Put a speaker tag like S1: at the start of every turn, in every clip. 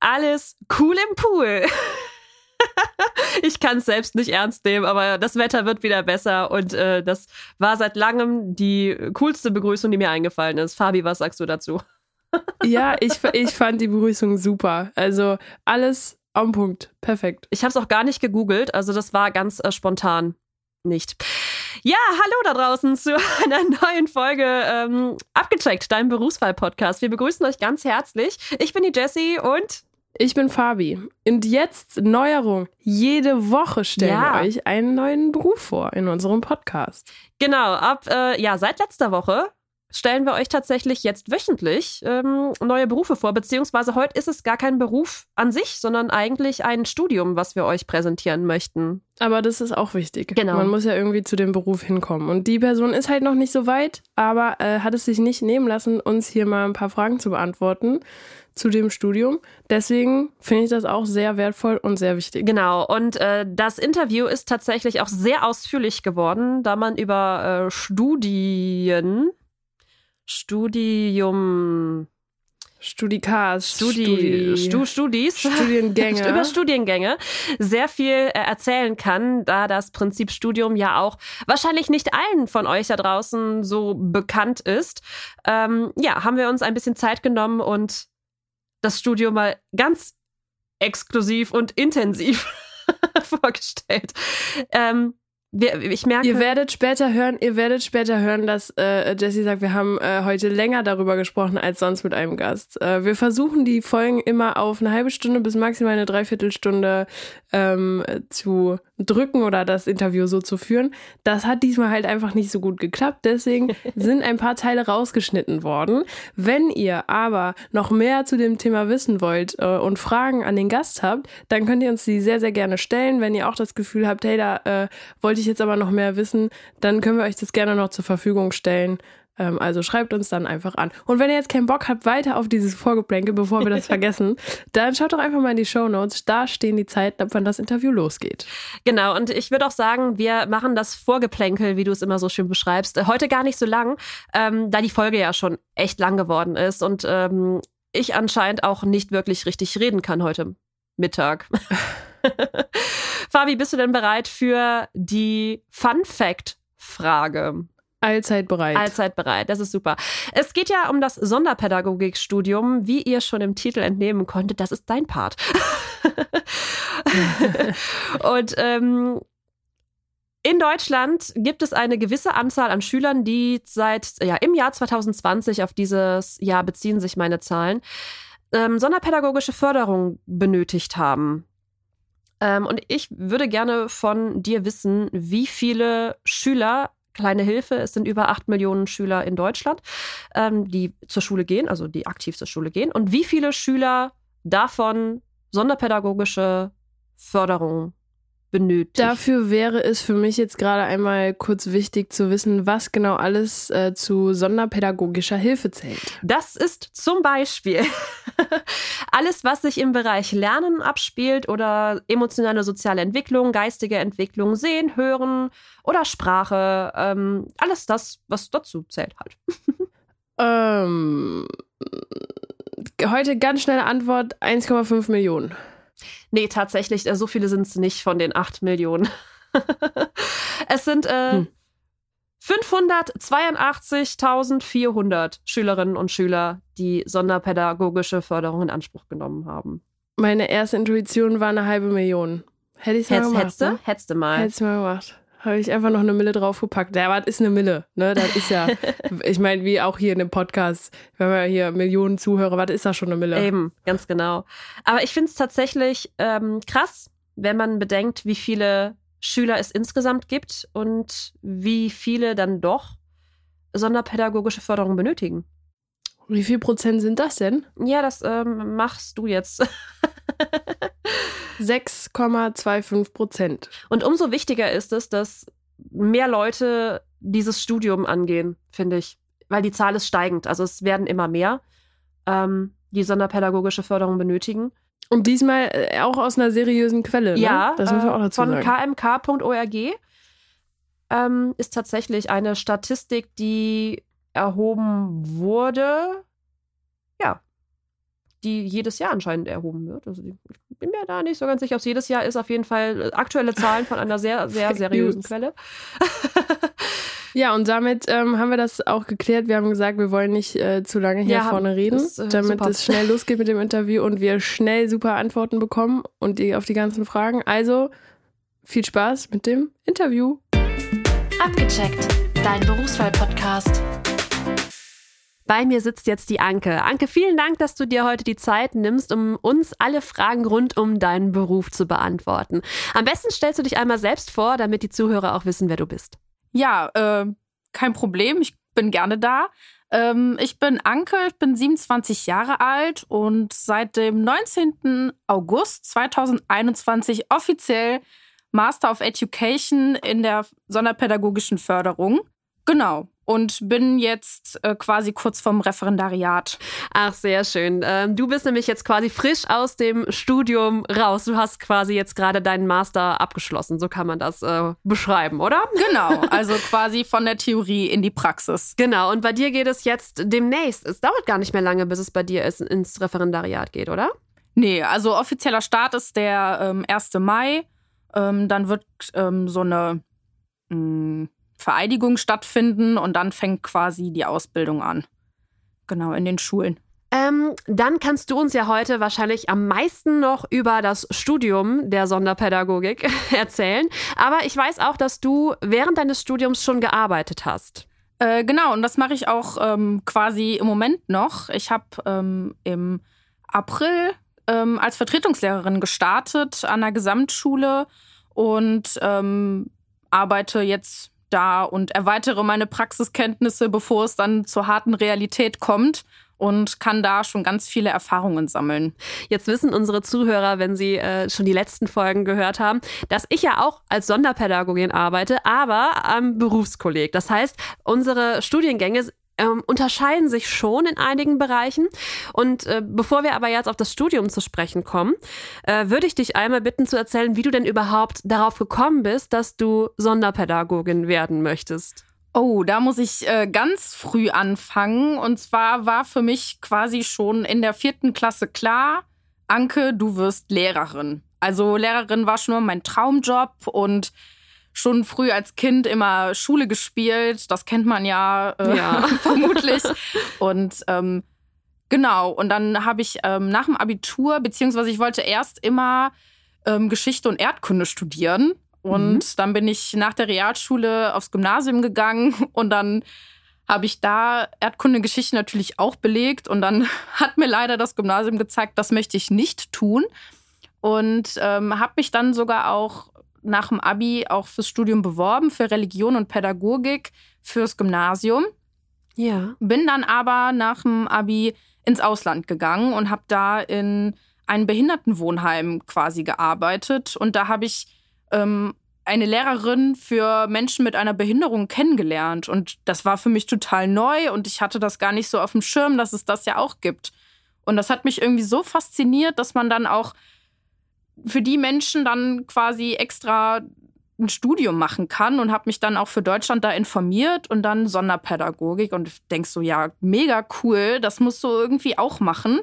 S1: alles cool im Pool. ich kann es selbst nicht ernst nehmen, aber das Wetter wird wieder besser und äh, das war seit langem die coolste Begrüßung, die mir eingefallen ist. Fabi, was sagst du dazu?
S2: ja, ich, ich fand die Begrüßung super. Also alles am Punkt. Perfekt.
S1: Ich habe es auch gar nicht gegoogelt, also das war ganz äh, spontan. Nicht. Ja, hallo da draußen zu einer neuen Folge ähm, Abgecheckt, deinem Berufswahl-Podcast. Wir begrüßen euch ganz herzlich. Ich bin die Jessie und
S2: ich bin Fabi. Und jetzt Neuerung. Jede Woche stellen ja. wir euch einen neuen Beruf vor in unserem Podcast.
S1: Genau, ab äh, ja, seit letzter Woche stellen wir euch tatsächlich jetzt wöchentlich ähm, neue Berufe vor, beziehungsweise heute ist es gar kein Beruf an sich, sondern eigentlich ein Studium, was wir euch präsentieren möchten.
S2: Aber das ist auch wichtig. Genau. Man muss ja irgendwie zu dem Beruf hinkommen. Und die Person ist halt noch nicht so weit, aber äh, hat es sich nicht nehmen lassen, uns hier mal ein paar Fragen zu beantworten zu dem Studium. Deswegen finde ich das auch sehr wertvoll und sehr wichtig.
S1: Genau. Und äh, das Interview ist tatsächlich auch sehr ausführlich geworden, da man über äh, Studien Studium.
S2: Studikas,
S1: Studi, Stu, Studis,
S2: Studiengänge.
S1: über Studiengänge sehr viel äh, erzählen kann, da das Prinzip Studium ja auch wahrscheinlich nicht allen von euch da draußen so bekannt ist. Ähm, ja, haben wir uns ein bisschen Zeit genommen und das Studium mal ganz exklusiv und intensiv vorgestellt. Ähm, wir, ich merke.
S2: Ihr werdet später hören, ihr werdet später hören, dass äh, Jesse sagt, wir haben äh, heute länger darüber gesprochen als sonst mit einem Gast. Äh, wir versuchen die Folgen immer auf eine halbe Stunde bis maximal eine Dreiviertelstunde ähm, zu drücken oder das Interview so zu führen. Das hat diesmal halt einfach nicht so gut geklappt. Deswegen sind ein paar Teile rausgeschnitten worden. Wenn ihr aber noch mehr zu dem Thema wissen wollt äh, und Fragen an den Gast habt, dann könnt ihr uns die sehr, sehr gerne stellen. Wenn ihr auch das Gefühl habt, hey, da äh, wollt wollte ich jetzt aber noch mehr wissen, dann können wir euch das gerne noch zur Verfügung stellen. Ähm, also schreibt uns dann einfach an. Und wenn ihr jetzt keinen Bock habt, weiter auf dieses Vorgeplänkel, bevor wir das vergessen, dann schaut doch einfach mal in die Show Notes. Da stehen die Zeiten, ab wann das Interview losgeht.
S1: Genau, und ich würde auch sagen, wir machen das Vorgeplänkel, wie du es immer so schön beschreibst, heute gar nicht so lang, ähm, da die Folge ja schon echt lang geworden ist und ähm, ich anscheinend auch nicht wirklich richtig reden kann heute Mittag. Fabi, bist du denn bereit für die Fun Fact Frage?
S2: Allzeit bereit.
S1: Allzeit bereit, das ist super. Es geht ja um das Sonderpädagogikstudium, wie ihr schon im Titel entnehmen konntet, das ist dein Part. Und ähm, in Deutschland gibt es eine gewisse Anzahl an Schülern, die seit ja, im Jahr 2020 auf dieses Jahr beziehen sich meine Zahlen, ähm, sonderpädagogische Förderung benötigt haben. Ähm, und ich würde gerne von dir wissen, wie viele Schüler kleine Hilfe. Es sind über acht Millionen Schüler in Deutschland, ähm, die zur Schule gehen, also die aktiv zur Schule gehen. Und wie viele Schüler davon sonderpädagogische Förderung benötigt.
S2: Dafür wäre es für mich jetzt gerade einmal kurz wichtig zu wissen, was genau alles äh, zu sonderpädagogischer Hilfe zählt.
S1: Das ist zum Beispiel alles, was sich im Bereich Lernen abspielt oder emotionale soziale Entwicklung, geistige Entwicklung, Sehen, Hören oder Sprache. Ähm, alles das, was dazu zählt halt.
S2: ähm, heute ganz schnelle Antwort: 1,5 Millionen.
S1: Nee, tatsächlich, äh, so viele sind es nicht von den 8 Millionen. es sind äh, hm. 582.400 Schülerinnen und Schüler, die sonderpädagogische Förderung in Anspruch genommen haben.
S2: Meine erste Intuition war eine halbe Million. Hätte ich es mal gemacht.
S1: Hättest du?
S2: Ne?
S1: Hättest du mal.
S2: Hättest du mal gemacht habe ich einfach noch eine Mille draufgepackt. Ja, aber das ist eine Mille, ne? Das ist ja, ich meine, wie auch hier in dem Podcast, wir haben ja hier Millionen Zuhörer, was ist da schon eine Mille?
S1: Eben, ganz genau. Aber ich finde es tatsächlich ähm, krass, wenn man bedenkt, wie viele Schüler es insgesamt gibt und wie viele dann doch sonderpädagogische Förderung benötigen.
S2: Wie viel Prozent sind das denn?
S1: Ja, das ähm, machst du jetzt.
S2: 6,25 Prozent.
S1: Und umso wichtiger ist es, dass mehr Leute dieses Studium angehen, finde ich. Weil die Zahl ist steigend. Also es werden immer mehr, ähm, die sonderpädagogische Förderung benötigen.
S2: Und diesmal äh, auch aus einer seriösen Quelle, ne?
S1: Ja,
S2: das müssen wir auch dazu
S1: von kmk.org ähm, ist tatsächlich eine Statistik, die erhoben wurde. Die jedes Jahr anscheinend erhoben wird. Also ich bin mir da nicht so ganz sicher, ob es jedes Jahr ist. Auf jeden Fall aktuelle Zahlen von einer sehr, sehr seriösen Quelle.
S2: Ja, und damit ähm, haben wir das auch geklärt. Wir haben gesagt, wir wollen nicht äh, zu lange hier ja, vorne reden, ist, äh, damit super. es schnell losgeht mit dem Interview und wir schnell super Antworten bekommen und die auf die ganzen Fragen. Also viel Spaß mit dem Interview.
S3: Abgecheckt, dein Berufswahl-Podcast.
S1: Bei mir sitzt jetzt die Anke. Anke, vielen Dank, dass du dir heute die Zeit nimmst, um uns alle Fragen rund um deinen Beruf zu beantworten. Am besten stellst du dich einmal selbst vor, damit die Zuhörer auch wissen, wer du bist.
S4: Ja, äh, kein Problem. Ich bin gerne da. Ähm, ich bin Anke, ich bin 27 Jahre alt und seit dem 19. August 2021 offiziell Master of Education in der sonderpädagogischen Förderung. Genau und bin jetzt äh, quasi kurz vorm Referendariat.
S1: Ach, sehr schön. Ähm, du bist nämlich jetzt quasi frisch aus dem Studium raus. Du hast quasi jetzt gerade deinen Master abgeschlossen. So kann man das äh, beschreiben, oder?
S4: Genau, also quasi von der Theorie in die Praxis.
S1: Genau, und bei dir geht es jetzt demnächst. Es dauert gar nicht mehr lange, bis es bei dir ist, ins Referendariat geht, oder?
S4: Nee, also offizieller Start ist der ähm, 1. Mai. Ähm, dann wird ähm, so eine mh, hm, Vereidigung stattfinden und dann fängt quasi die Ausbildung an. Genau, in den Schulen.
S1: Ähm, dann kannst du uns ja heute wahrscheinlich am meisten noch über das Studium der Sonderpädagogik erzählen. Aber ich weiß auch, dass du während deines Studiums schon gearbeitet hast.
S4: Äh, genau, und das mache ich auch ähm, quasi im Moment noch. Ich habe ähm, im April ähm, als Vertretungslehrerin gestartet an der Gesamtschule und ähm, arbeite jetzt da und erweitere meine Praxiskenntnisse, bevor es dann zur harten Realität kommt und kann da schon ganz viele Erfahrungen sammeln.
S1: Jetzt wissen unsere Zuhörer, wenn sie äh, schon die letzten Folgen gehört haben, dass ich ja auch als Sonderpädagogin arbeite, aber am Berufskolleg. Das heißt, unsere Studiengänge ähm, unterscheiden sich schon in einigen Bereichen. Und äh, bevor wir aber jetzt auf das Studium zu sprechen kommen, äh, würde ich dich einmal bitten zu erzählen, wie du denn überhaupt darauf gekommen bist, dass du Sonderpädagogin werden möchtest.
S4: Oh, da muss ich äh, ganz früh anfangen. Und zwar war für mich quasi schon in der vierten Klasse klar, Anke, du wirst Lehrerin. Also Lehrerin war schon immer mein Traumjob und schon früh als Kind immer Schule gespielt. Das kennt man ja, äh, ja. vermutlich. Und ähm, genau, und dann habe ich ähm, nach dem Abitur, beziehungsweise ich wollte erst immer ähm, Geschichte und Erdkunde studieren. Und mhm. dann bin ich nach der Realschule aufs Gymnasium gegangen und dann habe ich da Erdkunde Geschichte natürlich auch belegt und dann hat mir leider das Gymnasium gezeigt, das möchte ich nicht tun und ähm, habe mich dann sogar auch nach dem Abi auch fürs Studium beworben, für Religion und Pädagogik fürs Gymnasium.
S1: Ja.
S4: Bin dann aber nach dem Abi ins Ausland gegangen und habe da in einem Behindertenwohnheim quasi gearbeitet. Und da habe ich ähm, eine Lehrerin für Menschen mit einer Behinderung kennengelernt. Und das war für mich total neu und ich hatte das gar nicht so auf dem Schirm, dass es das ja auch gibt. Und das hat mich irgendwie so fasziniert, dass man dann auch für die Menschen dann quasi extra ein Studium machen kann und habe mich dann auch für Deutschland da informiert und dann Sonderpädagogik und denkst so, ja, mega cool, das musst du irgendwie auch machen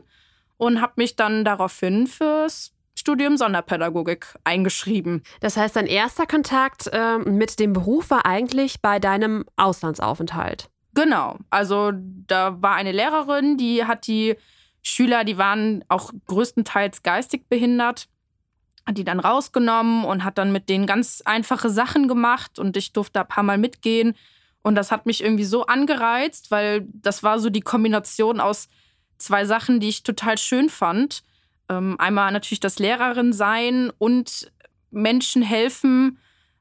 S4: und habe mich dann daraufhin fürs Studium Sonderpädagogik eingeschrieben.
S1: Das heißt, dein erster Kontakt äh, mit dem Beruf war eigentlich bei deinem Auslandsaufenthalt.
S4: Genau, also da war eine Lehrerin, die hat die Schüler, die waren auch größtenteils geistig behindert hat die dann rausgenommen und hat dann mit denen ganz einfache Sachen gemacht und ich durfte da ein paar Mal mitgehen. Und das hat mich irgendwie so angereizt, weil das war so die Kombination aus zwei Sachen, die ich total schön fand. Ähm, einmal natürlich das Lehrerin sein und Menschen helfen,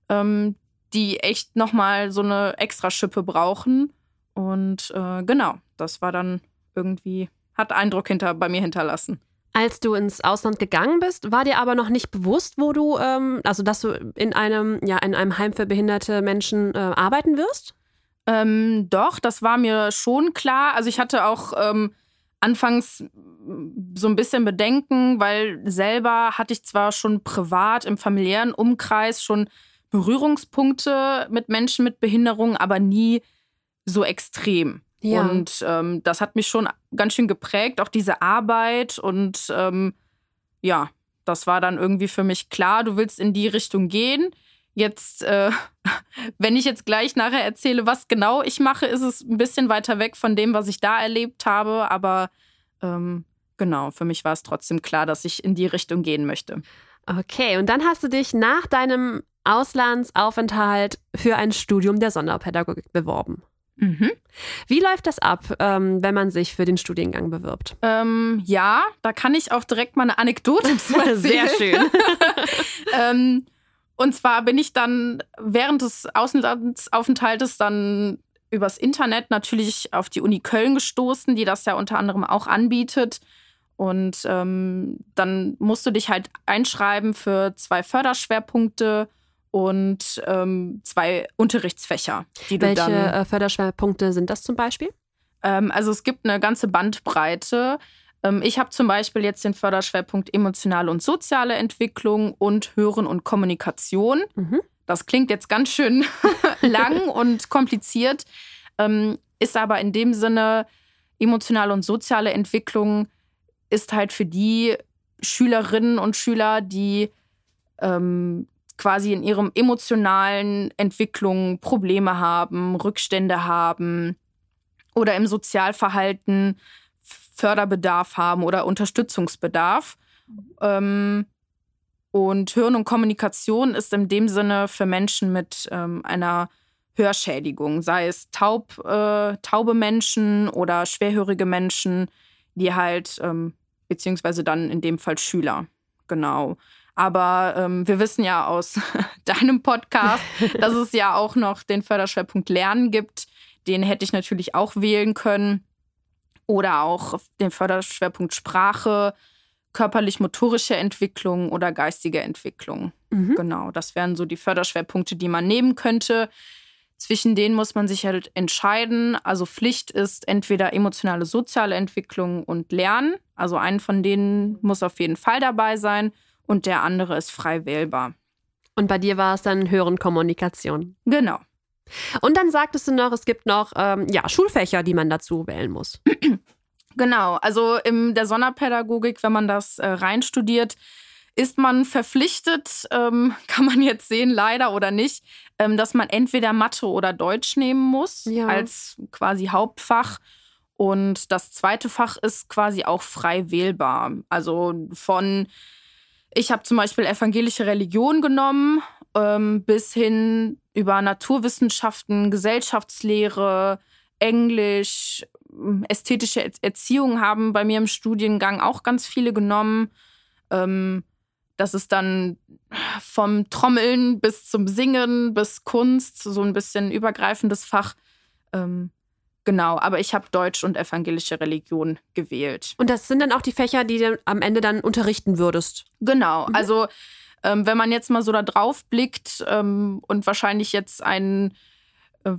S4: ähm, die echt nochmal so eine Extraschippe brauchen. Und äh, genau, das war dann irgendwie, hat Eindruck hinter, bei mir hinterlassen.
S1: Als du ins Ausland gegangen bist, war dir aber noch nicht bewusst, wo du, ähm, also dass du in einem, ja, in einem Heim für behinderte Menschen äh, arbeiten wirst?
S4: Ähm, doch, das war mir schon klar. Also ich hatte auch ähm, anfangs so ein bisschen Bedenken, weil selber hatte ich zwar schon privat im familiären Umkreis schon Berührungspunkte mit Menschen mit Behinderung, aber nie so extrem.
S1: Ja.
S4: Und ähm, das hat mich schon ganz schön geprägt, auch diese Arbeit. Und ähm, ja, das war dann irgendwie für mich klar, du willst in die Richtung gehen. Jetzt, äh, wenn ich jetzt gleich nachher erzähle, was genau ich mache, ist es ein bisschen weiter weg von dem, was ich da erlebt habe. Aber ähm, genau, für mich war es trotzdem klar, dass ich in die Richtung gehen möchte.
S1: Okay, und dann hast du dich nach deinem Auslandsaufenthalt für ein Studium der Sonderpädagogik beworben.
S4: Mhm.
S1: Wie läuft das ab, ähm, wenn man sich für den Studiengang bewirbt?
S4: Ähm, ja, da kann ich auch direkt mal eine Anekdote zu erzählen.
S1: Sehr schön.
S4: ähm, und zwar bin ich dann während des Auslandsaufenthaltes dann übers Internet natürlich auf die Uni Köln gestoßen, die das ja unter anderem auch anbietet. Und ähm, dann musst du dich halt einschreiben für zwei Förderschwerpunkte und ähm, zwei Unterrichtsfächer, die du
S1: Welche äh, Förderschwerpunkte sind das zum Beispiel?
S4: Ähm, also es gibt eine ganze Bandbreite. Ähm, ich habe zum Beispiel jetzt den Förderschwerpunkt emotionale und soziale Entwicklung und Hören und Kommunikation.
S1: Mhm.
S4: Das klingt jetzt ganz schön lang und kompliziert, ähm, ist aber in dem Sinne emotionale und soziale Entwicklung ist halt für die Schülerinnen und Schüler, die ähm, quasi in ihrem emotionalen Entwicklung Probleme haben, Rückstände haben oder im Sozialverhalten Förderbedarf haben oder Unterstützungsbedarf. Ähm, und Hirn und Kommunikation ist in dem Sinne für Menschen mit ähm, einer Hörschädigung, sei es taub, äh, taube Menschen oder schwerhörige Menschen, die halt, ähm, beziehungsweise dann in dem Fall Schüler. Genau. Aber ähm, wir wissen ja aus deinem Podcast, dass es ja auch noch den Förderschwerpunkt Lernen gibt. Den hätte ich natürlich auch wählen können. Oder auch den Förderschwerpunkt Sprache, körperlich-motorische Entwicklung oder geistige Entwicklung.
S1: Mhm.
S4: Genau, das wären so die Förderschwerpunkte, die man nehmen könnte. Zwischen denen muss man sich halt entscheiden. Also Pflicht ist entweder emotionale, soziale Entwicklung und Lernen. Also einen von denen muss auf jeden Fall dabei sein und der andere ist frei wählbar.
S1: Und bei dir war es dann Hören Kommunikation.
S4: Genau.
S1: Und dann sagtest du noch, es gibt noch ähm, ja, Schulfächer, die man dazu wählen muss.
S4: Genau, also in der Sonderpädagogik, wenn man das äh, reinstudiert, ist man verpflichtet, ähm, kann man jetzt sehen, leider oder nicht, ähm, dass man entweder Mathe oder Deutsch nehmen muss
S1: Ja.
S4: als quasi Hauptfach. Und das zweite Fach ist quasi auch frei wählbar. Also von, ich habe zum Beispiel evangelische Religion genommen, ähm, bis hin über Naturwissenschaften, Gesellschaftslehre, Englisch, ästhetische Er- Erziehung haben bei mir im Studiengang auch ganz viele genommen. Ähm, das ist dann vom Trommeln bis zum Singen, bis Kunst, so ein bisschen übergreifendes Fach. Ähm, genau, aber ich habe Deutsch und evangelische Religion gewählt.
S1: Und das sind dann auch die Fächer, die du am Ende dann unterrichten würdest.
S4: Genau, also ähm, wenn man jetzt mal so da drauf blickt ähm, und wahrscheinlich jetzt ein, äh,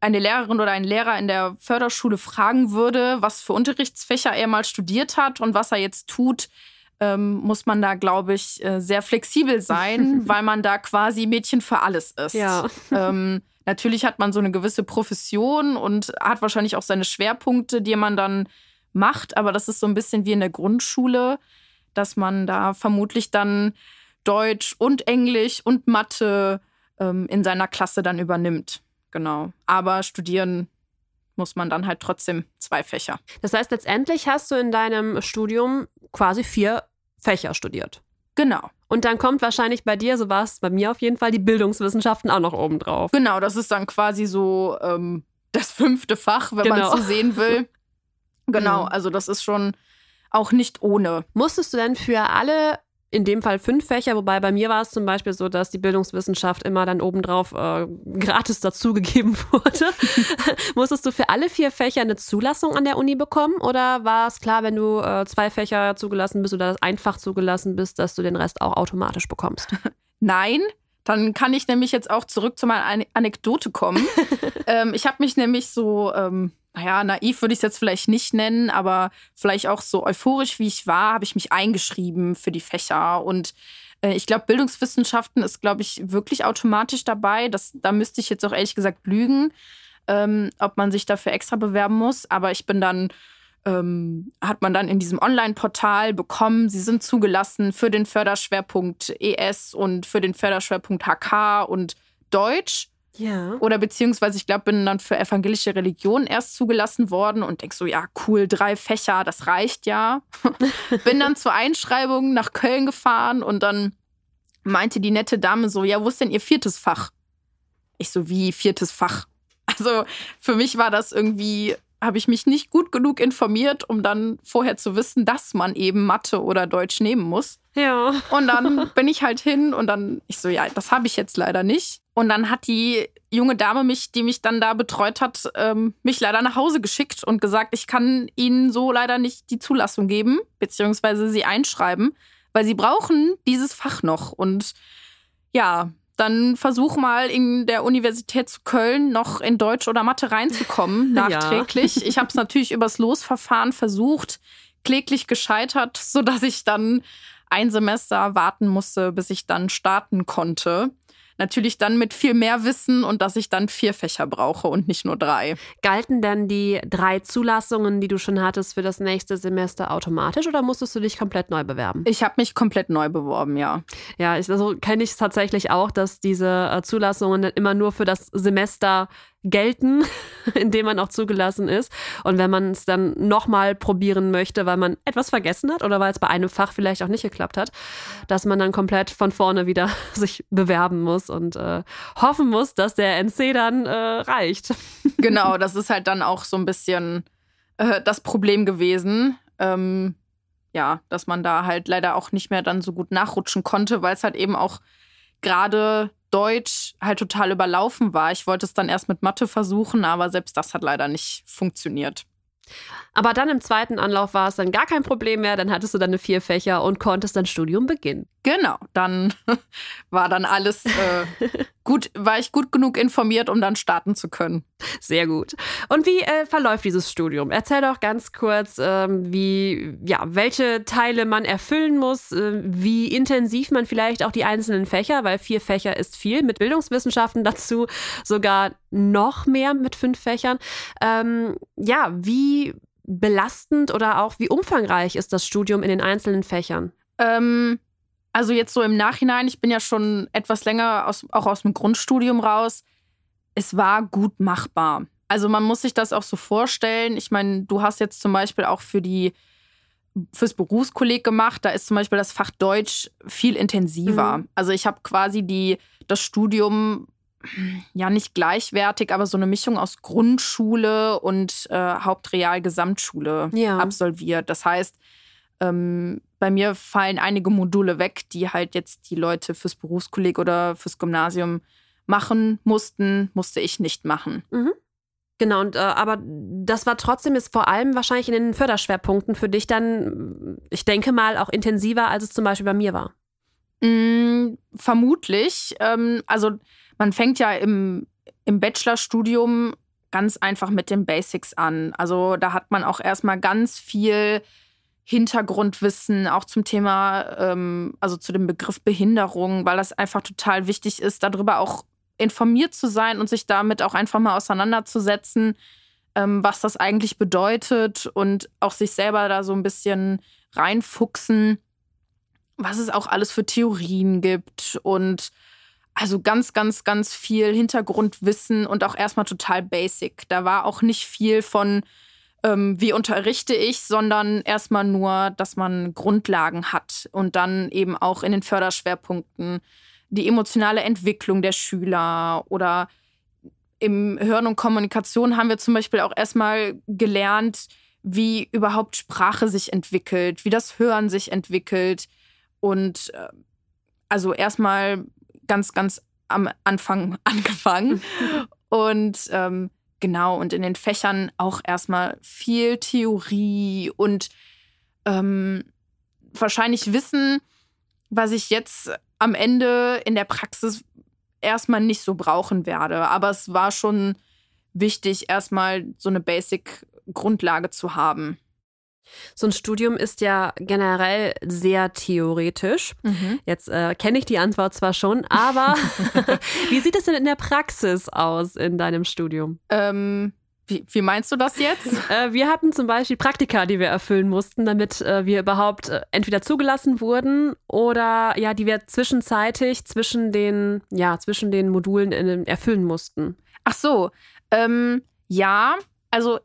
S4: eine Lehrerin oder ein Lehrer in der Förderschule fragen würde, was für Unterrichtsfächer er mal studiert hat und was er jetzt tut, ähm, muss man da, glaube ich, äh, sehr flexibel sein, weil man da quasi Mädchen für alles ist.
S1: Ja.
S4: Natürlich hat man so eine gewisse Profession und hat wahrscheinlich auch seine Schwerpunkte, die man dann macht, aber das ist so ein bisschen wie in der Grundschule, dass man da vermutlich dann Deutsch und Englisch und Mathe ähm, in seiner Klasse dann übernimmt. Genau. Aber studieren muss man dann halt trotzdem zwei Fächer.
S1: Das heißt, letztendlich hast du in deinem Studium quasi vier Fächer studiert.
S4: Genau.
S1: Und dann kommt wahrscheinlich bei dir, so war es bei mir auf jeden Fall, die Bildungswissenschaften auch noch oben drauf.
S4: Genau, das ist dann quasi so ähm, das fünfte Fach, wenn man
S1: Genau.
S4: es so sehen will. Genau,
S1: Mhm.
S4: also das ist schon auch nicht ohne.
S1: Musstest du denn für alle, in dem Fall fünf Fächer, wobei bei mir war es zum Beispiel so, dass die Bildungswissenschaft immer dann obendrauf äh, gratis dazugegeben wurde, musstest du für alle vier Fächer eine Zulassung an der Uni bekommen? Oder war es klar, wenn du äh, zwei Fächer zugelassen bist oder einfach zugelassen bist, dass du den Rest auch automatisch bekommst?
S4: Nein, dann kann ich nämlich jetzt auch zurück zu meiner Ane- Anekdote kommen. ähm, ich habe mich nämlich so, ähm, naja, naiv würde ich es jetzt vielleicht nicht nennen, aber vielleicht auch so euphorisch wie ich war, habe ich mich eingeschrieben für die Fächer. Und äh, ich glaube, Bildungswissenschaften ist, glaube ich, wirklich automatisch dabei. Das, da müsste ich jetzt auch ehrlich gesagt lügen. ähm, ob man sich dafür extra bewerben muss. Aber ich bin dann, ähm, hat man dann in diesem Online-Portal bekommen, sie sind zugelassen für den Förderschwerpunkt ES und für den Förderschwerpunkt HK und Deutsch.
S1: Ja.
S4: Oder beziehungsweise, ich glaube, bin dann für evangelische Religion erst zugelassen worden und denk so, ja, cool, drei Fächer, das reicht ja. bin dann zur Einschreibung nach Köln gefahren und dann meinte die nette Dame so, ja, wo ist denn ihr viertes Fach? Ich so, wie viertes Fach? Also für mich war das irgendwie, habe ich mich nicht gut genug informiert, um dann vorher zu wissen, dass man eben Mathe oder Deutsch nehmen muss.
S1: Ja.
S4: Und dann bin ich halt hin und dann, ich so, ja, das habe ich jetzt leider nicht. Und dann hat die junge Dame mich, die mich dann da betreut hat, ähm, mich leider nach Hause geschickt und gesagt, ich kann Ihnen so leider nicht die Zulassung geben, beziehungsweise Sie einschreiben, weil Sie brauchen dieses Fach noch. Und ja, dann versuch mal in der Universität zu Köln noch in Deutsch oder Mathe reinzukommen, nachträglich. Ja. Ich habe es natürlich übers Losverfahren versucht, kläglich gescheitert, sodass ich dann ein Semester warten musste, bis ich dann starten konnte. Natürlich dann mit viel mehr Wissen und dass ich dann vier Fächer brauche und nicht nur drei.
S1: Galten denn die drei Zulassungen, die du schon hattest für das nächste Semester automatisch oder musstest du dich komplett neu bewerben?
S4: Ich habe mich komplett neu beworben, ja.
S1: Ja, ich, also kenne ich es tatsächlich auch, dass diese äh, Zulassungen immer nur für das Semester gelten, in dem man auch zugelassen ist. Und wenn man es dann nochmal probieren möchte, weil man etwas vergessen hat oder weil es bei einem Fach vielleicht auch nicht geklappt hat, dass man dann komplett von vorne wieder sich bewerben muss und äh, hoffen muss, dass der NC dann äh, reicht.
S4: Genau, das ist halt dann auch so ein bisschen äh, das Problem gewesen. Ähm, ja, dass man da halt leider auch nicht mehr dann so gut nachrutschen konnte, weil es halt eben auch gerade Deutsch halt total überlaufen war. Ich wollte es dann erst mit Mathe versuchen, aber selbst das hat leider nicht funktioniert.
S1: Aber dann im zweiten Anlauf war es dann gar kein Problem mehr. Dann hattest du deine vier Fächer und konntest dein Studium beginnen.
S4: Genau, dann war dann alles äh, gut, war ich gut genug informiert, um dann starten zu können.
S1: Sehr gut. Und wie äh, verläuft dieses Studium? Erzähl doch ganz kurz, ähm, wie, ja, welche Teile man erfüllen muss, äh, wie intensiv man vielleicht auch die einzelnen Fächer, weil vier Fächer ist viel, mit Bildungswissenschaften dazu sogar noch mehr mit fünf Fächern. Ähm, ja, wie belastend oder auch wie umfangreich ist das Studium in den einzelnen Fächern?
S4: Ähm, also jetzt so im Nachhinein, ich bin ja schon etwas länger aus, auch aus dem Grundstudium raus. Es war gut machbar. Also man muss sich das auch so vorstellen. Ich meine, du hast jetzt zum Beispiel auch für die fürs Berufskolleg gemacht. Da ist zum Beispiel das Fach Deutsch viel intensiver. Mhm. Also ich habe quasi die das Studium ja nicht gleichwertig, aber so eine Mischung aus Grundschule und äh, Hauptreal Gesamtschule ja. absolviert. Das heißt, ähm, bei mir fallen einige Module weg, die halt jetzt die Leute fürs Berufskolleg oder fürs Gymnasium machen mussten, musste ich nicht machen.
S1: Mhm. Genau, und, äh, aber das war trotzdem ist vor allem wahrscheinlich in den Förderschwerpunkten für dich dann, ich denke mal, auch intensiver, als es zum Beispiel bei mir war.
S4: Mm, vermutlich. Ähm, also man fängt ja im, im Bachelorstudium ganz einfach mit den Basics an. Also da hat man auch erstmal ganz viel Hintergrundwissen, auch zum Thema, ähm, also zu dem Begriff Behinderung, weil das einfach total wichtig ist, darüber auch informiert zu sein und sich damit auch einfach mal auseinanderzusetzen, ähm, was das eigentlich bedeutet und auch sich selber da so ein bisschen reinfuchsen, was es auch alles für Theorien gibt und also ganz, ganz, ganz viel Hintergrundwissen und auch erstmal total basic. Da war auch nicht viel von, ähm, wie unterrichte ich, sondern erstmal nur, dass man Grundlagen hat und dann eben auch in den Förderschwerpunkten die emotionale Entwicklung der Schüler oder im Hören und Kommunikation haben wir zum Beispiel auch erstmal gelernt, wie überhaupt Sprache sich entwickelt, wie das Hören sich entwickelt und äh, also erstmal ganz, ganz am Anfang angefangen. und ähm, Genau, und in den Fächern auch erstmal viel Theorie und ähm, wahrscheinlich Wissen, was ich jetzt am Ende in der Praxis erstmal nicht so brauchen werde. Aber es war schon wichtig, erstmal so eine Basic-Grundlage zu haben.
S1: So ein Studium ist ja generell sehr theoretisch.
S4: Mhm.
S1: Jetzt äh, kenne ich die Antwort zwar schon, aber wie sieht es denn in der Praxis aus in deinem Studium?
S4: Ähm, wie, wie meinst du das jetzt?
S1: Äh, wir hatten zum Beispiel Praktika, die wir erfüllen mussten, damit äh, wir überhaupt äh, entweder zugelassen wurden oder ja, die wir zwischenzeitig zwischen den, ja, zwischen den Modulen in, erfüllen mussten.
S4: Ach so, ähm, ja, also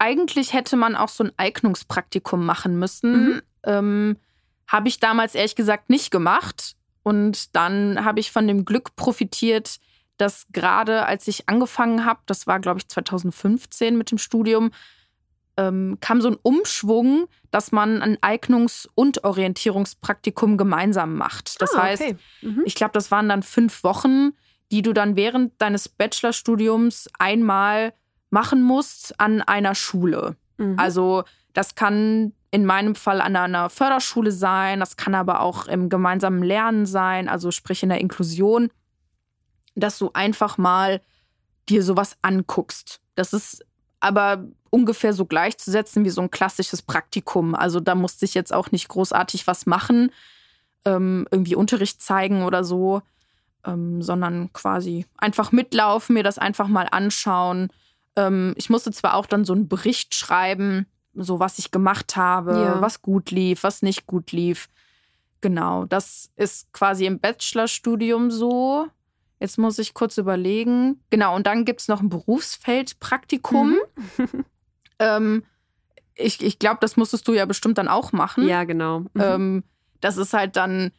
S4: eigentlich hätte man auch so ein Eignungspraktikum machen müssen.
S1: Mhm.
S4: Ähm, habe ich damals ehrlich gesagt nicht gemacht. Und dann habe ich von dem Glück profitiert, dass gerade als ich angefangen habe, das war glaube ich 2015 mit dem Studium, ähm, kam so ein Umschwung, dass man ein Eignungs- und Orientierungspraktikum gemeinsam macht. Das
S1: Ah,
S4: heißt,
S1: okay. Mhm.
S4: ich glaube, das waren dann fünf Wochen, die du dann während deines Bachelorstudiums einmal machen musst an einer Schule.
S1: Mhm.
S4: Also das kann in meinem Fall an einer Förderschule sein, das kann aber auch im gemeinsamen Lernen sein, also sprich in der Inklusion, dass du einfach mal dir sowas anguckst. Das ist aber ungefähr so gleichzusetzen wie so ein klassisches Praktikum. Also da musste ich jetzt auch nicht großartig was machen, ähm, irgendwie Unterricht zeigen oder so, ähm, sondern quasi einfach mitlaufen, mir das einfach mal anschauen. Ähm, ich musste zwar auch dann so einen Bericht schreiben, so was ich gemacht habe,
S1: Ja.
S4: was gut lief, was nicht gut lief. Genau, das ist quasi im Bachelorstudium so. Jetzt muss ich kurz überlegen. Genau, und dann gibt es noch ein Berufsfeldpraktikum. ähm, ich ich glaube, das musstest du ja bestimmt dann auch machen.
S1: ja, genau. Mhm.
S4: Ähm, das ist halt dann,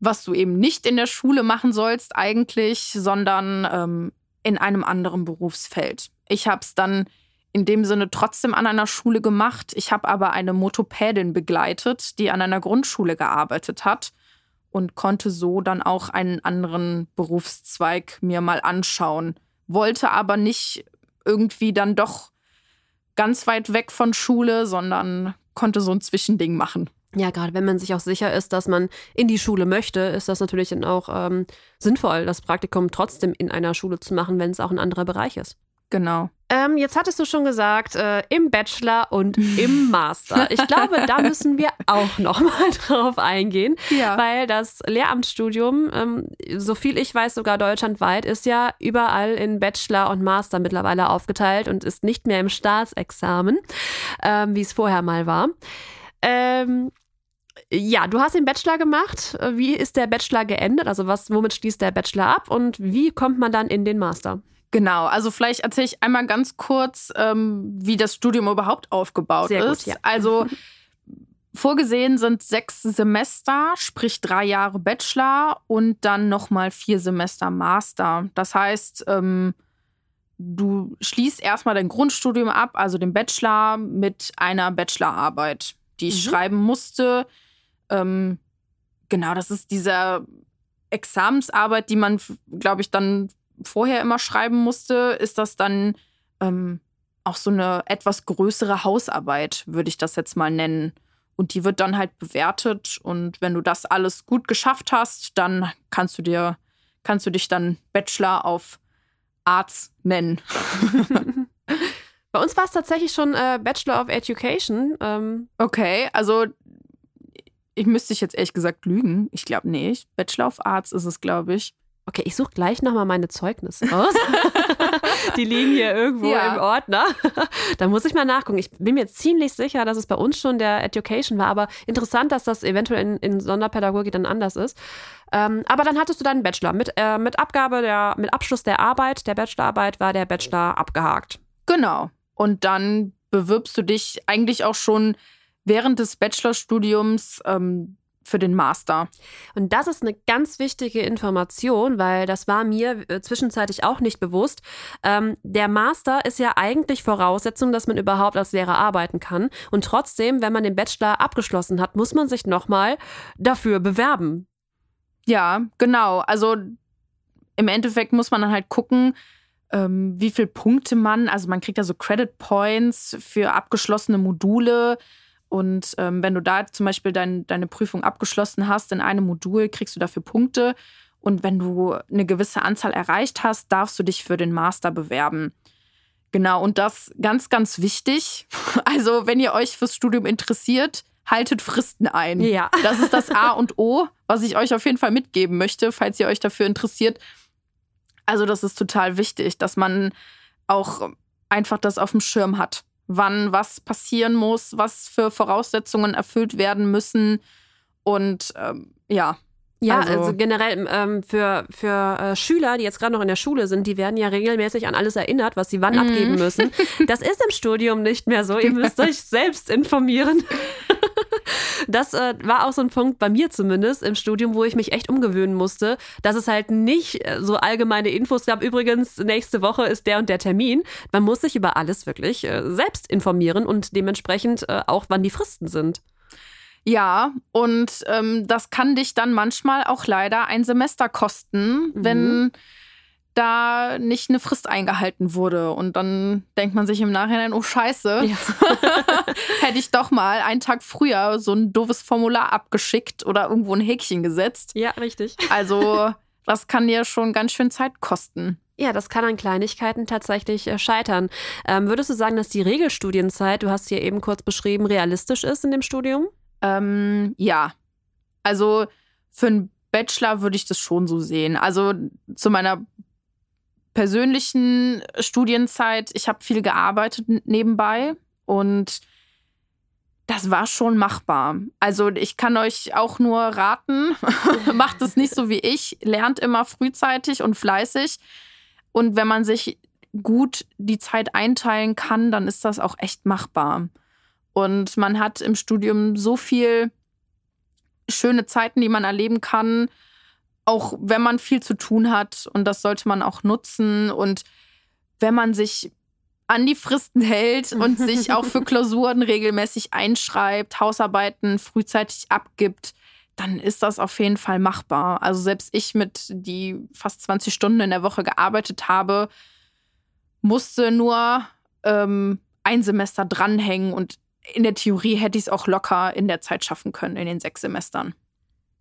S4: was du eben nicht in der Schule machen sollst eigentlich, sondern ähm, in einem anderen Berufsfeld. Ich habe es dann in dem Sinne trotzdem an einer Schule gemacht. Ich habe aber eine Motopädin begleitet, die an einer Grundschule gearbeitet hat und konnte so dann auch einen anderen Berufszweig mir mal anschauen. Wollte aber nicht irgendwie dann doch ganz weit weg von Schule, sondern konnte so ein Zwischending machen.
S1: Ja, gerade wenn man sich auch sicher ist, dass man in die Schule möchte, ist das natürlich dann auch ähm, sinnvoll, das Praktikum trotzdem in einer Schule zu machen, wenn es auch ein anderer Bereich ist.
S4: Genau.
S1: Ähm, jetzt hattest du schon gesagt, äh, im Bachelor und im Master. Ich glaube, da müssen wir auch noch mal drauf eingehen,
S4: Ja.
S1: weil das Lehramtsstudium, ähm, so viel ich weiß, sogar deutschlandweit, ist ja überall in Bachelor und Master mittlerweile aufgeteilt und ist nicht mehr im Staatsexamen, ähm, wie es vorher mal war. Ähm, ja, du hast den Bachelor gemacht. Wie ist der Bachelor geendet? Also was, womit schließt der Bachelor ab und wie kommt man dann in den Master?
S4: Genau, also vielleicht erzähle ich einmal ganz kurz, ähm, wie das Studium überhaupt aufgebaut
S1: Sehr gut,
S4: ist.
S1: ja.
S4: Also vorgesehen sind sechs Semester, sprich drei Jahre Bachelor und dann nochmal vier Semester Master. Das heißt, ähm, du schließt erstmal dein Grundstudium ab, also den Bachelor, mit einer Bachelorarbeit, die ich
S1: Mhm.
S4: schreiben musste. Ähm, genau, das ist diese Examensarbeit, die man, glaube ich, dann vorher immer schreiben musste, ist das dann ähm, auch so eine etwas größere Hausarbeit, würde ich das jetzt mal nennen. Und die wird dann halt bewertet. Und wenn du das alles gut geschafft hast, dann kannst du dir, kannst du dich dann Bachelor auf Arts nennen.
S1: Bei uns war es tatsächlich schon äh, Bachelor of Education. Ähm,
S4: Okay, also ich müsste ich jetzt ehrlich gesagt lügen. Ich glaube nicht. Bachelor of Arts ist es, glaube ich.
S1: Okay, ich suche gleich nochmal meine Zeugnisse aus. Die liegen hier irgendwo
S4: Ja.
S1: im Ordner. da muss ich mal nachgucken. Ich bin mir ziemlich sicher, dass es bei uns schon der Education war, aber interessant, dass das eventuell in, in Sonderpädagogik dann anders ist. Ähm, aber dann hattest du deinen Bachelor. Mit, äh, mit Abgabe der, mit Abschluss der Arbeit, der Bachelorarbeit, war der Bachelor abgehakt.
S4: Genau. Und dann bewirbst du dich eigentlich auch schon während des Bachelorstudiums ähm, für den Master.
S1: Und das ist eine ganz wichtige Information, weil das war mir äh, zwischenzeitlich auch nicht bewusst. Ähm, der Master ist ja eigentlich Voraussetzung, dass man überhaupt als Lehrer arbeiten kann. Und trotzdem, wenn man den Bachelor abgeschlossen hat, muss man sich nochmal dafür bewerben.
S4: Ja, genau. Also im Endeffekt muss man dann halt gucken, ähm, wie viele Punkte man, also man kriegt ja so Credit Points für abgeschlossene Module. Und ähm, wenn du da zum Beispiel dein, deine Prüfung abgeschlossen hast in einem Modul, kriegst du dafür Punkte. Und wenn du eine gewisse Anzahl erreicht hast, darfst du dich für den Master bewerben. Genau, und das ganz, ganz wichtig. Also, wenn ihr euch fürs Studium interessiert, haltet Fristen ein.
S1: Ja.
S4: Das ist das A und O, was ich euch auf jeden Fall mitgeben möchte, falls ihr euch dafür interessiert. Also, das ist total wichtig, dass man auch einfach das auf dem Schirm hat. Wann was passieren muss, was für Voraussetzungen erfüllt werden müssen. Und ähm, ja,
S1: Ja,
S4: Also-
S1: also, generell ähm, für, für äh, Schüler, die jetzt gerade noch in der Schule sind, die werden ja regelmäßig an alles erinnert, was sie wann
S4: Mhm.
S1: abgeben müssen. Das ist im Studium nicht mehr so. Ihr müsst euch selbst informieren. Das äh, war auch so ein Punkt bei mir zumindest im Studium, wo ich mich echt umgewöhnen musste, dass es halt nicht äh, so allgemeine Infos gab. Übrigens, nächste Woche ist der und der Termin. Man muss sich über alles wirklich äh, selbst informieren und dementsprechend äh, auch, wann die Fristen sind.
S4: Ja, und ähm, das kann dich dann manchmal auch leider ein Semester kosten, wenn da nicht eine Frist eingehalten wurde. Und dann denkt man sich im Nachhinein, oh Scheiße, hätte ich doch mal einen Tag früher so ein doofes Formular abgeschickt oder irgendwo ein Häkchen gesetzt.
S1: Ja, richtig.
S4: Also das kann dir schon ganz schön Zeit kosten.
S1: Ja, das kann an Kleinigkeiten tatsächlich äh, scheitern. Ähm, würdest du sagen, dass die Regelstudienzeit, du hast hier eben kurz beschrieben, realistisch ist in dem Studium?
S4: Ähm, ja. Also für einen Bachelor würde ich das schon so sehen. Also zu meiner persönlichen Studienzeit, ich habe viel gearbeitet nebenbei und das war schon machbar. Also ich kann euch auch nur raten, macht es nicht so wie ich, lernt immer frühzeitig und fleißig. Und wenn man sich gut die Zeit einteilen kann, dann ist das auch echt machbar. Und man hat im Studium so viel schöne Zeiten, die man erleben kann, auch wenn man viel zu tun hat. Und das sollte man auch nutzen. Und wenn man sich an die Fristen hält und sich auch für Klausuren regelmäßig einschreibt, Hausarbeiten frühzeitig abgibt, dann ist das auf jeden Fall machbar. Also selbst ich mit die fast 20 Stunden in der Woche gearbeitet habe, musste nur ähm, ein Semester dranhängen und in der Theorie hätte ich es auch locker in der Zeit schaffen können, in den sechs Semestern.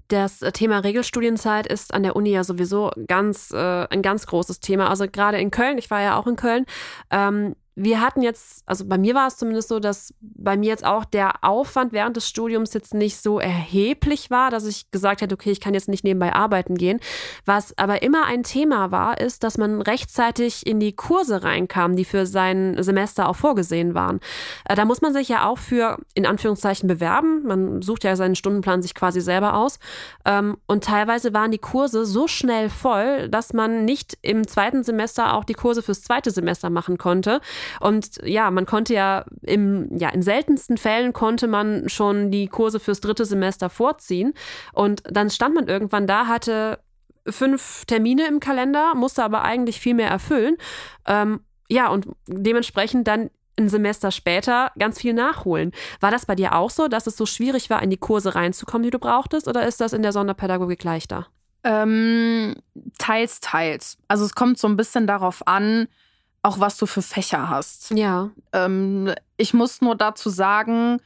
S1: Das äh, Thema Regelstudienzeit ist an der Uni ja sowieso ganz, äh, ein ganz großes Thema. Also gerade in Köln, ich war ja auch in Köln, ähm, wir hatten jetzt, also bei mir war es zumindest so, dass bei mir jetzt auch der Aufwand während des Studiums jetzt nicht so erheblich war, dass ich gesagt hätte, okay, ich kann jetzt nicht nebenbei arbeiten gehen. Was aber immer ein Thema war, ist, dass man rechtzeitig in die Kurse reinkam, die für sein Semester auch vorgesehen waren. Äh, da muss man sich ja auch für, in Anführungszeichen, bewerben. Man sucht ja seinen Stundenplan sich quasi selber aus. Ähm, und teilweise waren die Kurse so schnell voll, dass man nicht im zweiten Semester auch die Kurse fürs zweite Semester machen konnte. Und ja, man konnte ja im, ja, in seltensten Fällen konnte man schon die Kurse fürs dritte Semester vorziehen. Und dann stand man irgendwann da, hatte fünf Termine im Kalender, musste aber eigentlich viel mehr erfüllen. Ähm, ja, und dementsprechend dann ein Semester später ganz viel nachholen. War das bei dir auch so, dass es so schwierig war, in die Kurse reinzukommen, die du brauchtest, oder ist das in der Sonderpädagogik leichter?
S4: Ähm, teils, teils. Also es kommt so ein bisschen darauf an, auch was du für Fächer hast.
S1: Ja.
S4: Ähm, ich muss nur dazu sagen,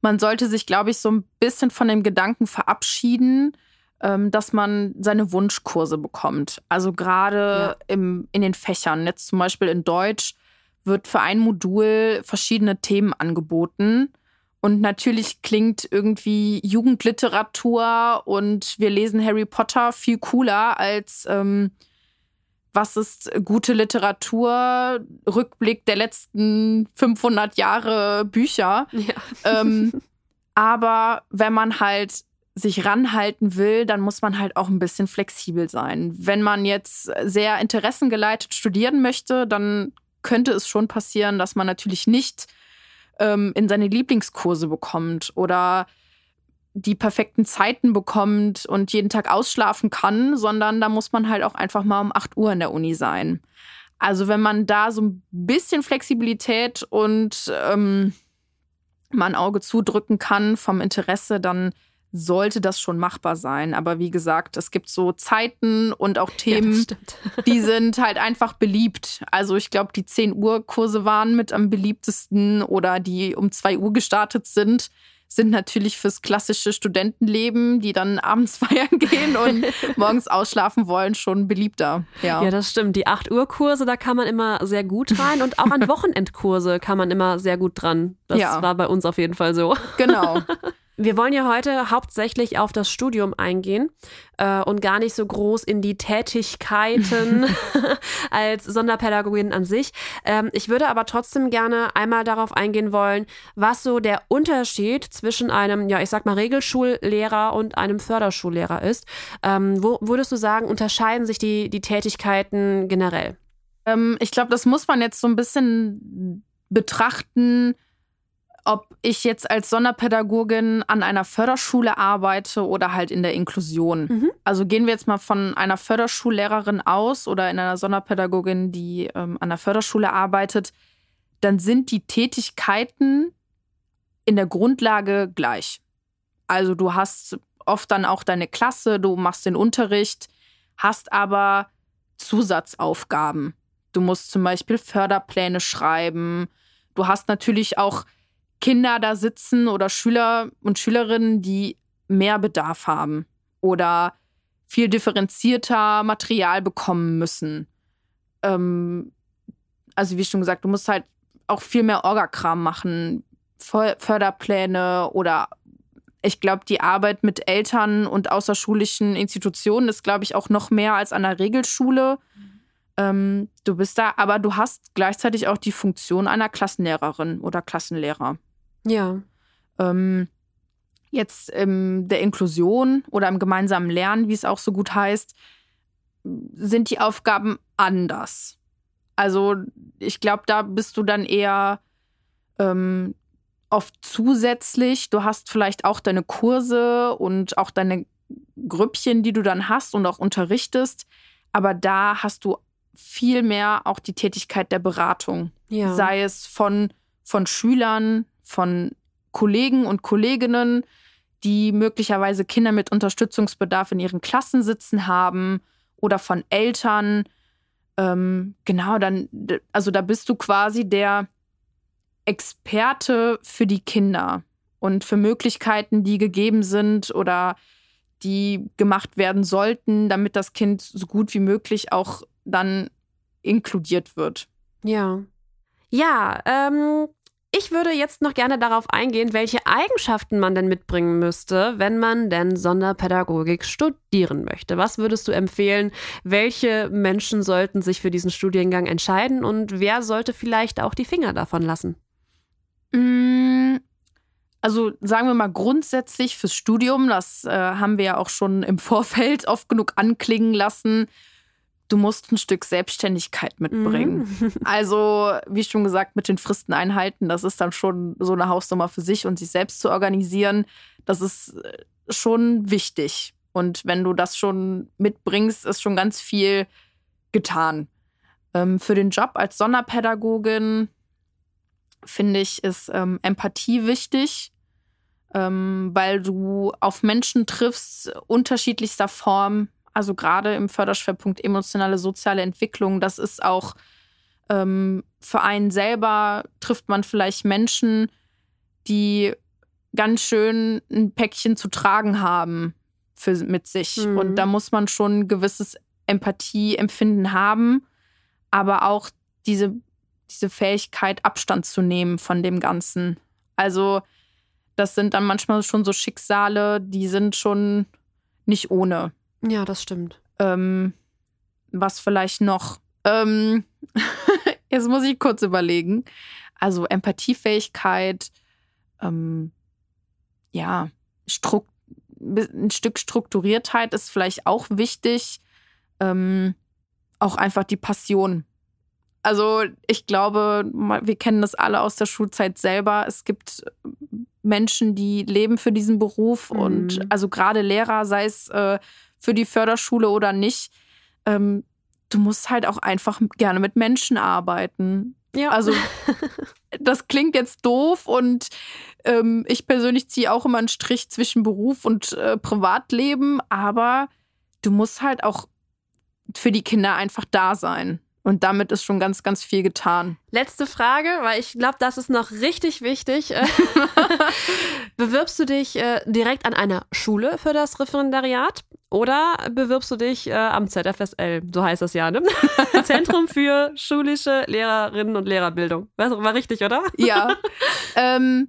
S4: man sollte sich, glaube ich, so ein bisschen von dem Gedanken verabschieden, ähm, dass man seine Wunschkurse bekommt. Also gerade im in den Fächern, jetzt zum Beispiel in Deutsch, wird für ein Modul verschiedene Themen angeboten. Und natürlich klingt irgendwie Jugendliteratur und wir lesen Harry Potter viel cooler als ähm, was ist gute Literatur, Rückblick der letzten 500 Jahre Bücher.
S1: Ja.
S4: Ähm, aber wenn man halt sich ranhalten will, dann muss man halt auch ein bisschen flexibel sein. Wenn man jetzt sehr interessengeleitet studieren möchte, dann könnte es schon passieren, dass man natürlich nicht ähm, in seine Lieblingskurse bekommt oder die perfekten Zeiten bekommt und jeden Tag ausschlafen kann, sondern da muss man halt auch einfach mal um 8 Uhr in der Uni sein. Also wenn man da so ein bisschen Flexibilität und ähm, mal ein Auge zudrücken kann vom Interesse, dann sollte das schon machbar sein. Aber wie gesagt, es gibt so Zeiten und auch
S1: Ja,
S4: Themen,
S1: stimmt.
S4: die sind halt einfach beliebt. Also ich glaube, die 10 Uhr Kurse waren mit am beliebtesten oder die um 2 Uhr gestartet sind. Sind natürlich fürs klassische Studentenleben, die dann abends feiern gehen und morgens ausschlafen wollen, schon beliebter. Ja.
S1: ja, das stimmt. Die 8 Uhr Kurse, da kann man immer sehr gut rein und auch an Wochenendkurse kann man immer sehr gut dran. Das
S4: Ja.
S1: war bei uns auf jeden Fall so.
S4: Genau.
S1: Wir wollen ja heute hauptsächlich auf das Studium eingehen äh, und gar nicht so groß in die Tätigkeiten als Sonderpädagogin an sich. Ähm, ich würde aber trotzdem gerne einmal darauf eingehen wollen, was so der Unterschied zwischen einem, ja, ich sag mal, Regelschullehrer und einem Förderschullehrer ist. Ähm, wo würdest du sagen, unterscheiden sich die, die Tätigkeiten generell?
S4: Ähm, ich glaube, das muss man jetzt so ein bisschen betrachten, ob ich jetzt als Sonderpädagogin an einer Förderschule arbeite oder halt in der Inklusion.
S1: Mhm.
S4: Also gehen wir jetzt mal von einer Förderschullehrerin aus oder in einer Sonderpädagogin, die ähm, an der Förderschule arbeitet, dann sind die Tätigkeiten in der Grundlage gleich. Also du hast oft dann auch deine Klasse, du machst den Unterricht, hast aber Zusatzaufgaben. Du musst zum Beispiel Förderpläne schreiben. Du hast natürlich auch Kinder da sitzen oder Schüler und Schülerinnen, die mehr Bedarf haben oder viel differenzierter Material bekommen müssen. Ähm, also wie schon gesagt, du musst halt auch viel mehr Orgakram machen, Fö- Förderpläne oder ich glaube, die Arbeit mit Eltern und außerschulischen Institutionen ist, glaube ich, auch noch mehr als an der Regelschule. Ähm, du bist da, aber du hast gleichzeitig auch die Funktion einer Klassenlehrerin oder Klassenlehrer.
S1: Ja.
S4: Ähm, jetzt in der Inklusion oder im gemeinsamen Lernen, wie es auch so gut heißt, sind die Aufgaben anders. Also ich glaube, da bist du dann eher ähm, oft zusätzlich. Du hast vielleicht auch deine Kurse und auch deine Grüppchen, die du dann hast und auch unterrichtest. Aber da hast du viel mehr auch die Tätigkeit der Beratung
S1: Ja.
S4: sei es von, von Schülern, von Kollegen und Kolleginnen, die möglicherweise Kinder mit Unterstützungsbedarf in ihren Klassen sitzen haben oder von Eltern. Ähm, genau, dann, also da bist du quasi der Experte für die Kinder und für Möglichkeiten, die gegeben sind oder die gemacht werden sollten, damit das Kind so gut wie möglich auch dann inkludiert wird.
S1: Ja. Ja, ähm, ich würde jetzt noch gerne darauf eingehen, welche Eigenschaften man denn mitbringen müsste, wenn man denn Sonderpädagogik studieren möchte. Was würdest du empfehlen? Welche Menschen sollten sich für diesen Studiengang entscheiden und wer sollte vielleicht auch die Finger davon lassen?
S4: Mm, Also sagen wir mal grundsätzlich fürs Studium, das äh, haben wir ja auch schon im Vorfeld oft genug anklingen lassen. Du musst ein Stück Selbstständigkeit mitbringen. Also, wie schon gesagt, mit den Fristen einhalten, das ist dann schon so eine Hausnummer für sich und sich selbst zu organisieren, das ist äh, schon wichtig. Und wenn du das schon mitbringst, ist schon ganz viel getan. Ähm, für den Job als Sonderpädagogin finde ich, ist ähm, Empathie wichtig, ähm, weil du auf Menschen triffst, unterschiedlichster Form. Also gerade im Förderschwerpunkt emotionale soziale Entwicklung, das ist auch ähm, für einen selber trifft man vielleicht Menschen, die ganz schön ein Päckchen zu tragen haben für, mit sich.
S1: Mhm.
S4: Und da muss man schon ein gewisses Empathieempfinden haben, aber auch diese, diese Fähigkeit, Abstand zu nehmen von dem Ganzen. Also, das sind dann manchmal schon so Schicksale, die sind schon nicht ohne.
S1: Ja, das stimmt.
S4: Ähm, was vielleicht noch? Ähm, jetzt muss ich kurz überlegen. Also Empathiefähigkeit, ähm, ja, Strukt ein Stück Strukturiertheit ist vielleicht auch wichtig. Ähm, auch einfach die Passion. Also ich glaube, wir kennen das alle aus der Schulzeit selber. Es gibt Menschen, die leben für diesen Beruf
S1: Mhm.
S4: und also gerade Lehrer, sei es äh, für die Förderschule oder nicht, ähm, du musst halt auch einfach gerne mit Menschen arbeiten.
S1: Ja.
S4: Also das klingt jetzt doof und ähm, ich persönlich ziehe auch immer einen Strich zwischen Beruf und äh, Privatleben, aber du musst halt auch für die Kinder einfach da sein. Und damit ist schon ganz, ganz viel getan.
S1: Letzte Frage, weil ich glaube, das ist noch richtig wichtig. Bewirbst du dich äh, direkt an einer Schule für das Referendariat oder bewirbst du dich äh, am ZFSL? So heißt das ja, ne? Zentrum für schulische Lehrerinnen und Lehrerbildung. War, war richtig, oder?
S4: Ja. ähm,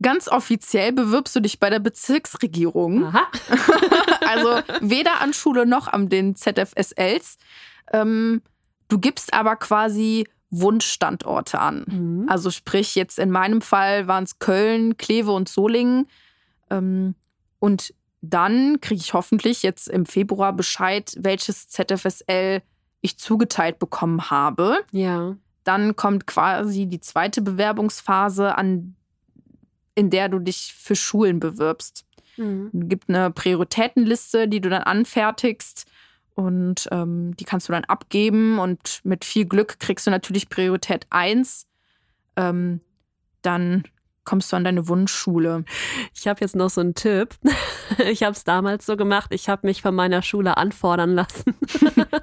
S4: ganz offiziell bewirbst du dich bei der Bezirksregierung.
S1: Aha.
S4: also weder an Schule noch an den ZFSLs. Ähm, Du gibst aber quasi Wunschstandorte an.
S1: Mhm.
S4: Also sprich, jetzt in meinem Fall waren es Köln, Kleve und Solingen. Ähm, und dann kriege ich hoffentlich jetzt im Februar Bescheid, welches ZFSL ich zugeteilt bekommen habe.
S1: Ja.
S4: Dann kommt quasi die zweite Bewerbungsphase, an, in der du dich für Schulen bewirbst.
S1: Mhm.
S4: Es gibt eine Prioritätenliste, die du dann anfertigst. Und ähm, die kannst du dann abgeben und mit viel Glück kriegst du natürlich Priorität 1. Ähm, dann kommst du an deine Wunschschule.
S1: Ich habe jetzt noch so einen Tipp. Ich habe es damals so gemacht. Ich habe mich von meiner Schule anfordern lassen.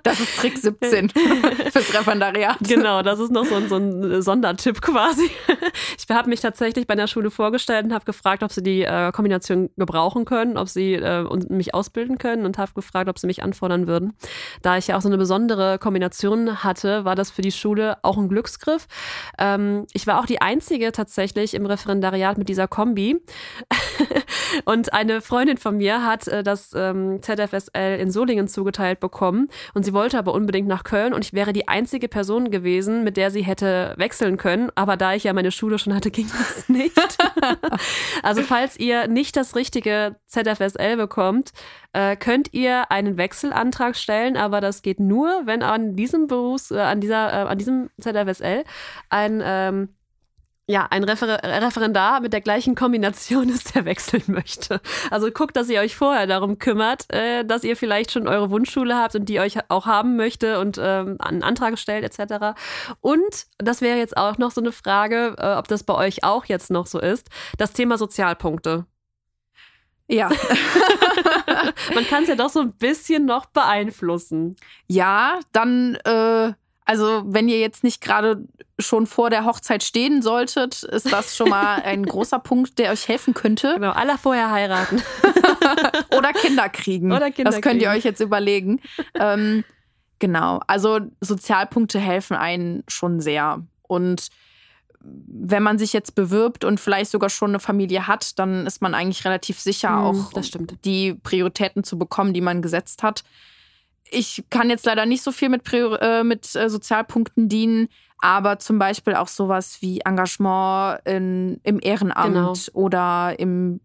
S4: Das ist Trick 17 fürs Referendariat.
S1: Genau, das ist noch so ein, so ein Sondertipp quasi. Ich habe mich tatsächlich bei der Schule vorgestellt und habe gefragt, ob sie die äh, Kombination gebrauchen können, ob sie äh, mich ausbilden können und habe gefragt, ob sie mich anfordern würden. Da ich ja auch so eine besondere Kombination hatte, war das für die Schule auch ein Glücksgriff. Ähm, ich war auch die einzige tatsächlich im Referendariat mit dieser Kombi. und eine Freundin von mir hat äh, das ähm, ZFSL in Solingen zugeteilt bekommen und sie wollte aber unbedingt nach Köln und ich wäre die einzige Person gewesen, mit der sie hätte wechseln können. Aber da ich ja meine Schule schon hatte, ging das nicht. also falls ihr nicht das richtige ZFSL bekommt, äh, könnt ihr einen Wechselantrag stellen, aber das geht nur, wenn an diesem Berufs, äh, an dieser, äh, an diesem ZFSL ein ähm, ja, ein Refer Referendar mit der gleichen Kombination ist, der wechseln möchte. Also guckt, dass ihr euch vorher darum kümmert, äh, dass ihr vielleicht schon eure Wunschschule habt und die euch auch haben möchte und ähm, einen Antrag stellt etc. Und das wäre jetzt auch noch so eine Frage, äh, ob das bei euch auch jetzt noch so ist, das Thema Sozialpunkte.
S4: Ja.
S1: Man kann es ja doch so ein bisschen noch beeinflussen.
S4: Ja, dann, äh, also wenn ihr jetzt nicht gerade schon vor der Hochzeit stehen solltet, ist das schon mal ein großer Punkt, der euch helfen könnte.
S1: Genau, aller vorher heiraten.
S4: Oder Kinder kriegen.
S1: Oder Kinder
S4: das könnt ihr
S1: kriegen.
S4: euch jetzt überlegen. ähm, genau, also Sozialpunkte helfen einen schon sehr. Und wenn man sich jetzt bewirbt und vielleicht sogar schon eine Familie hat, dann ist man eigentlich relativ sicher,
S1: Hm,
S4: auch die Prioritäten zu bekommen, die man gesetzt hat. Ich kann jetzt leider nicht so viel mit, Prior äh, mit äh, Sozialpunkten dienen, aber zum Beispiel auch sowas wie Engagement in, im Ehrenamt
S1: Genau.
S4: oder im,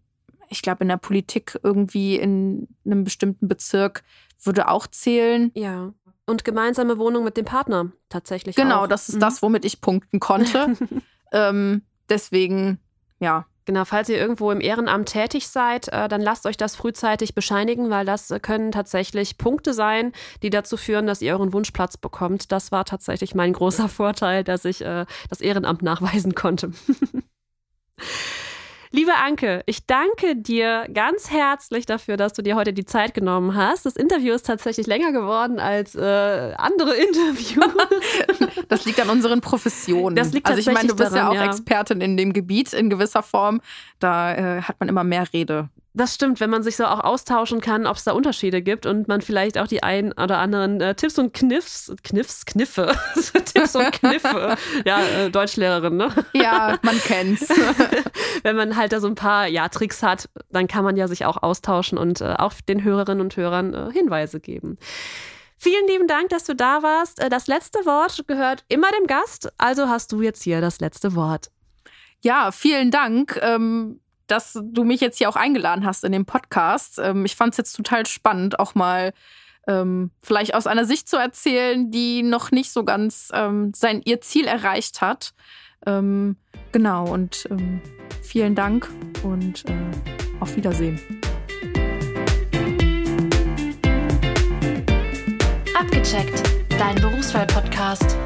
S4: ich glaube, in der Politik irgendwie in einem bestimmten Bezirk würde auch zählen.
S1: Ja. Und gemeinsame Wohnung mit dem Partner tatsächlich.
S4: Genau,
S1: auch.
S4: das ist
S1: Mhm.
S4: das, womit ich punkten konnte. ähm, deswegen, ja.
S1: Genau, falls ihr irgendwo im Ehrenamt tätig seid, äh, dann lasst euch das frühzeitig bescheinigen, weil das äh, können tatsächlich Punkte sein, die dazu führen, dass ihr euren Wunschplatz bekommt. Das war tatsächlich mein großer Vorteil, dass ich äh, das Ehrenamt nachweisen konnte. Liebe Anke, ich danke dir ganz herzlich dafür, dass du dir heute die Zeit genommen hast. Das Interview ist tatsächlich länger geworden als äh, andere Interviews.
S4: Das liegt an unseren Professionen.
S1: Das liegt
S4: also ich meine, du bist ja
S1: daran,
S4: auch
S1: ja.
S4: Expertin in dem Gebiet in gewisser Form. Da äh, hat man immer mehr Rede.
S1: Das stimmt, wenn man sich so auch austauschen kann, ob es da Unterschiede gibt und man vielleicht auch die ein oder anderen äh, Tipps und Kniffs, Kniffs, Kniffe, Tipps und Kniffe, ja, äh, Deutschlehrerin, ne?
S4: Ja, man kennt's.
S1: Wenn man halt da so ein paar ja, Tricks hat, dann kann man ja sich auch austauschen und äh, auch den Hörerinnen und Hörern äh, Hinweise geben. Vielen lieben Dank, dass du da warst. Äh, Das letzte Wort gehört immer dem Gast, also hast du jetzt hier das letzte Wort.
S4: Ja, vielen Dank, ähm, dass du mich jetzt hier auch eingeladen hast in den Podcast. Ähm, ich fand es jetzt total spannend, auch mal ähm, vielleicht aus einer Sicht zu erzählen, die noch nicht so ganz ähm, sein ihr Ziel erreicht hat. Ähm, genau, und ähm, vielen Dank und äh, auf Wiedersehen.
S3: Abgecheckt, dein Berufswahl-Podcast.